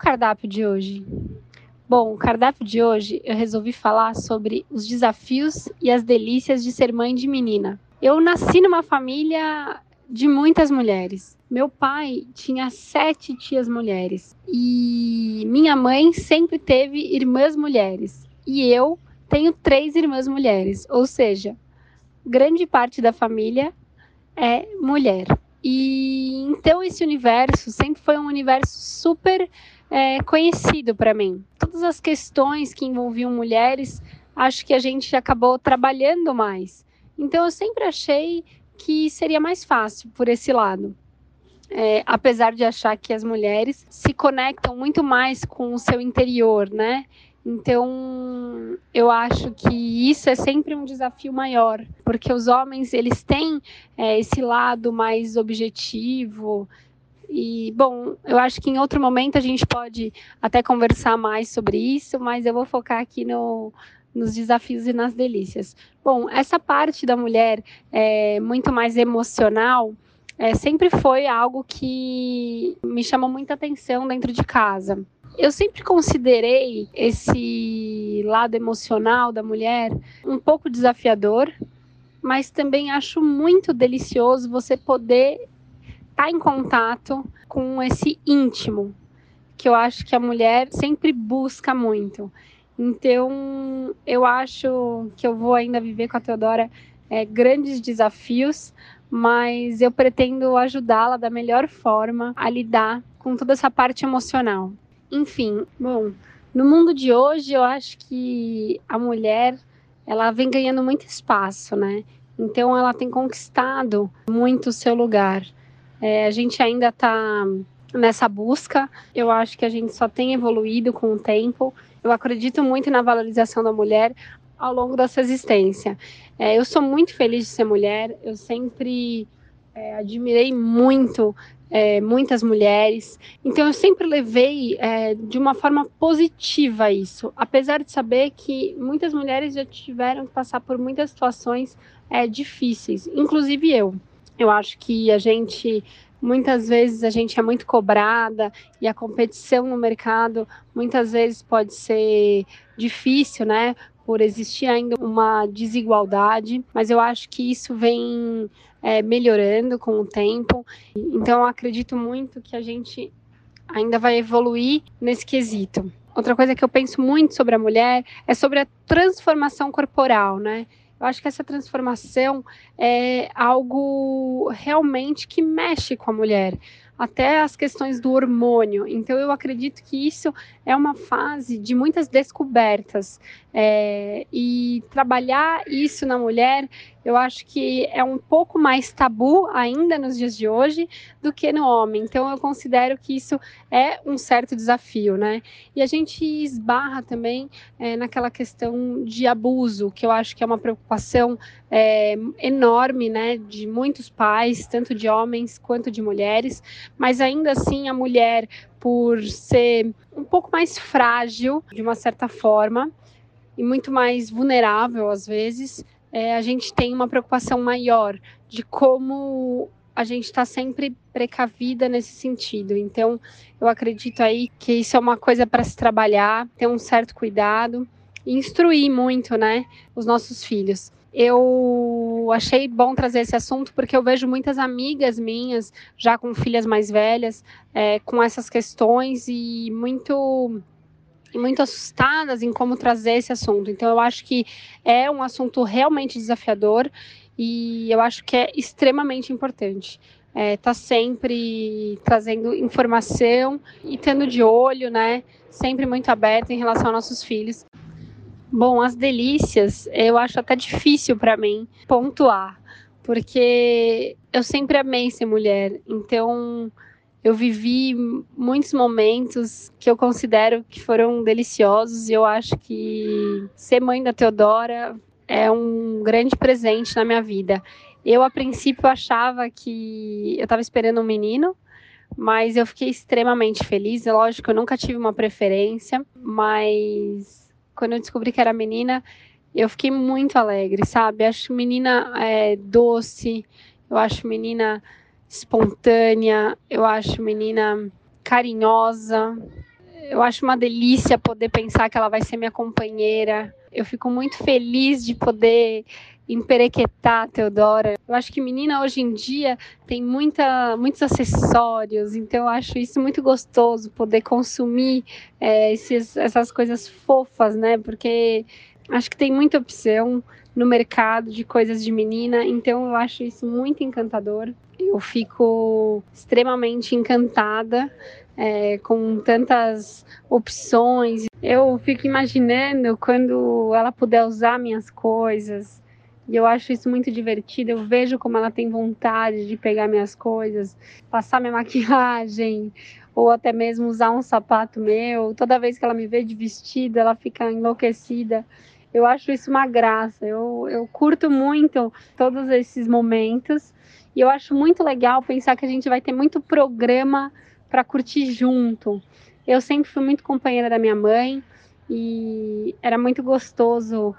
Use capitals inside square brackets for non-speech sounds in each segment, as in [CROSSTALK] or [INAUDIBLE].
Cardápio de hoje? Bom, o cardápio de hoje eu resolvi falar sobre os desafios e as delícias de ser mãe de menina. Eu nasci numa família de muitas mulheres. Meu pai tinha sete tias mulheres e minha mãe sempre teve irmãs mulheres e eu tenho três irmãs mulheres, ou seja, grande parte da família é mulher. E então esse universo sempre foi um universo super é, conhecido para mim. Todas as questões que envolviam mulheres, acho que a gente acabou trabalhando mais. Então eu sempre achei que seria mais fácil por esse lado. É, apesar de achar que as mulheres se conectam muito mais com o seu interior, né? Então, eu acho que isso é sempre um desafio maior, porque os homens eles têm é, esse lado mais objetivo. E, bom, eu acho que em outro momento a gente pode até conversar mais sobre isso, mas eu vou focar aqui no, nos desafios e nas delícias. Bom, essa parte da mulher é muito mais emocional é, sempre foi algo que me chamou muita atenção dentro de casa. Eu sempre considerei esse lado emocional da mulher um pouco desafiador, mas também acho muito delicioso você poder estar tá em contato com esse íntimo, que eu acho que a mulher sempre busca muito. Então, eu acho que eu vou ainda viver com a Teodora é, grandes desafios, mas eu pretendo ajudá-la da melhor forma a lidar com toda essa parte emocional. Enfim, bom, no mundo de hoje eu acho que a mulher ela vem ganhando muito espaço, né? Então ela tem conquistado muito o seu lugar. É, a gente ainda está nessa busca. Eu acho que a gente só tem evoluído com o tempo eu acredito muito na valorização da mulher ao longo da sua existência. É, eu sou muito feliz de ser mulher, eu sempre é, admirei muito é, muitas mulheres. Então eu sempre levei é, de uma forma positiva isso, apesar de saber que muitas mulheres já tiveram que passar por muitas situações é, difíceis, inclusive eu. Eu acho que a gente Muitas vezes a gente é muito cobrada e a competição no mercado muitas vezes pode ser difícil, né? Por existir ainda uma desigualdade, mas eu acho que isso vem é, melhorando com o tempo. Então, eu acredito muito que a gente ainda vai evoluir nesse quesito. Outra coisa que eu penso muito sobre a mulher é sobre a transformação corporal, né? Eu acho que essa transformação é algo realmente que mexe com a mulher até as questões do hormônio. Então, eu acredito que isso é uma fase de muitas descobertas. É, e trabalhar isso na mulher, eu acho que é um pouco mais tabu ainda nos dias de hoje do que no homem. Então, eu considero que isso é um certo desafio, né? E a gente esbarra também é, naquela questão de abuso, que eu acho que é uma preocupação é, enorme, né, de muitos pais, tanto de homens quanto de mulheres, mas ainda assim a mulher, por ser um pouco mais frágil, de uma certa forma, e muito mais vulnerável às vezes, é, a gente tem uma preocupação maior de como a gente está sempre precavida nesse sentido. Então, eu acredito aí que isso é uma coisa para se trabalhar, ter um certo cuidado e instruir muito, né, os nossos filhos eu achei bom trazer esse assunto porque eu vejo muitas amigas minhas, já com filhas mais velhas, é, com essas questões e muito muito assustadas em como trazer esse assunto. Então, eu acho que é um assunto realmente desafiador e eu acho que é extremamente importante. É, tá sempre trazendo informação e tendo de olho, né? Sempre muito aberto em relação aos nossos filhos. Bom, as delícias eu acho até difícil para mim pontuar, porque eu sempre amei ser mulher, então eu vivi muitos momentos que eu considero que foram deliciosos e eu acho que ser mãe da Teodora é um grande presente na minha vida. Eu, a princípio, achava que eu estava esperando um menino, mas eu fiquei extremamente feliz. Lógico, eu nunca tive uma preferência, mas quando eu descobri que era menina, eu fiquei muito alegre, sabe? Acho menina é, doce, eu acho menina espontânea, eu acho menina carinhosa. Eu acho uma delícia poder pensar que ela vai ser minha companheira. Eu fico muito feliz de poder emperequetar Teodora. Eu acho que menina hoje em dia tem muita, muitos acessórios, então eu acho isso muito gostoso, poder consumir é, esses, essas coisas fofas, né? Porque acho que tem muita opção no mercado de coisas de menina, então eu acho isso muito encantador. Eu fico extremamente encantada é, com tantas opções. Eu fico imaginando quando ela puder usar minhas coisas. E eu acho isso muito divertido. Eu vejo como ela tem vontade de pegar minhas coisas, passar minha [LAUGHS] maquiagem, ou até mesmo usar um sapato meu. Toda vez que ela me vê de vestido, ela fica enlouquecida. Eu acho isso uma graça. Eu, eu curto muito todos esses momentos. E eu acho muito legal pensar que a gente vai ter muito programa para curtir junto. Eu sempre fui muito companheira da minha mãe e era muito gostoso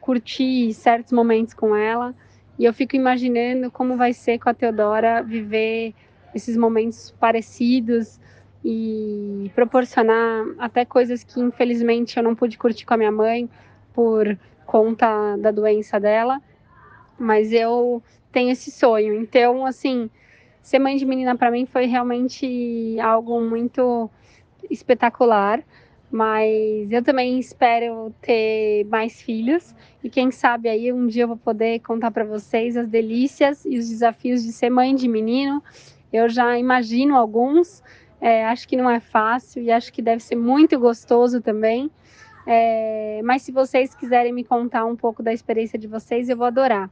curtir certos momentos com ela. E eu fico imaginando como vai ser com a Teodora viver esses momentos parecidos e proporcionar até coisas que infelizmente eu não pude curtir com a minha mãe, por conta da doença dela, mas eu tenho esse sonho. Então, assim, ser mãe de menina para mim foi realmente algo muito espetacular. Mas eu também espero ter mais filhos e quem sabe aí um dia eu vou poder contar para vocês as delícias e os desafios de ser mãe de menino. Eu já imagino alguns, é, acho que não é fácil e acho que deve ser muito gostoso também. É, mas se vocês quiserem me contar um pouco da experiência de vocês, eu vou adorar.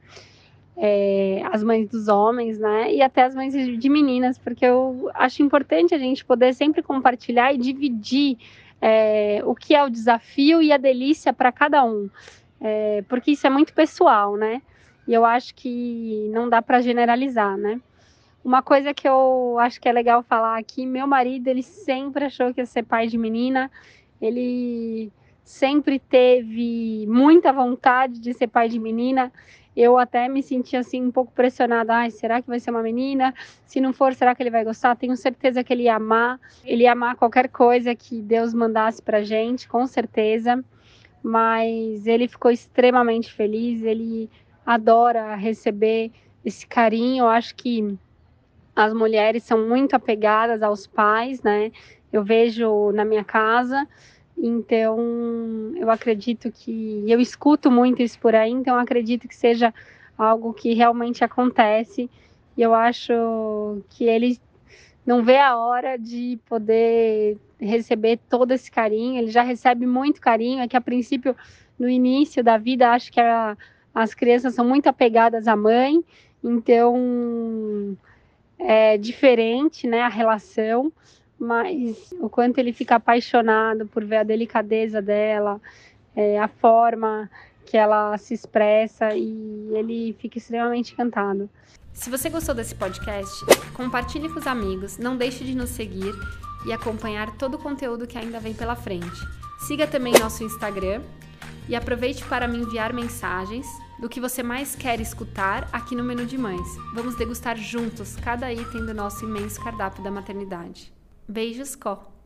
É, as mães dos homens, né? E até as mães de meninas, porque eu acho importante a gente poder sempre compartilhar e dividir é, o que é o desafio e a delícia para cada um, é, porque isso é muito pessoal, né? E eu acho que não dá para generalizar, né? Uma coisa que eu acho que é legal falar aqui, meu marido, ele sempre achou que ia ser pai de menina, ele sempre teve muita vontade de ser pai de menina. Eu até me senti assim um pouco pressionada. Ai, será que vai ser uma menina? Se não for, será que ele vai gostar? Tenho certeza que ele ia amar. Ele ia amar qualquer coisa que Deus mandasse pra gente, com certeza. Mas ele ficou extremamente feliz. Ele adora receber esse carinho. Eu acho que as mulheres são muito apegadas aos pais, né? Eu vejo na minha casa então, eu acredito que. Eu escuto muito isso por aí, então acredito que seja algo que realmente acontece. E eu acho que ele não vê a hora de poder receber todo esse carinho. Ele já recebe muito carinho. É que, a princípio, no início da vida, acho que a, as crianças são muito apegadas à mãe, então é diferente né, a relação mas o quanto ele fica apaixonado por ver a delicadeza dela, é, a forma que ela se expressa e ele fica extremamente encantado. Se você gostou desse podcast, compartilhe com os amigos, não deixe de nos seguir e acompanhar todo o conteúdo que ainda vem pela frente. Siga também nosso Instagram e aproveite para me enviar mensagens do que você mais quer escutar aqui no Menu de Mães. Vamos degustar juntos cada item do nosso imenso cardápio da maternidade. Beijos, Có!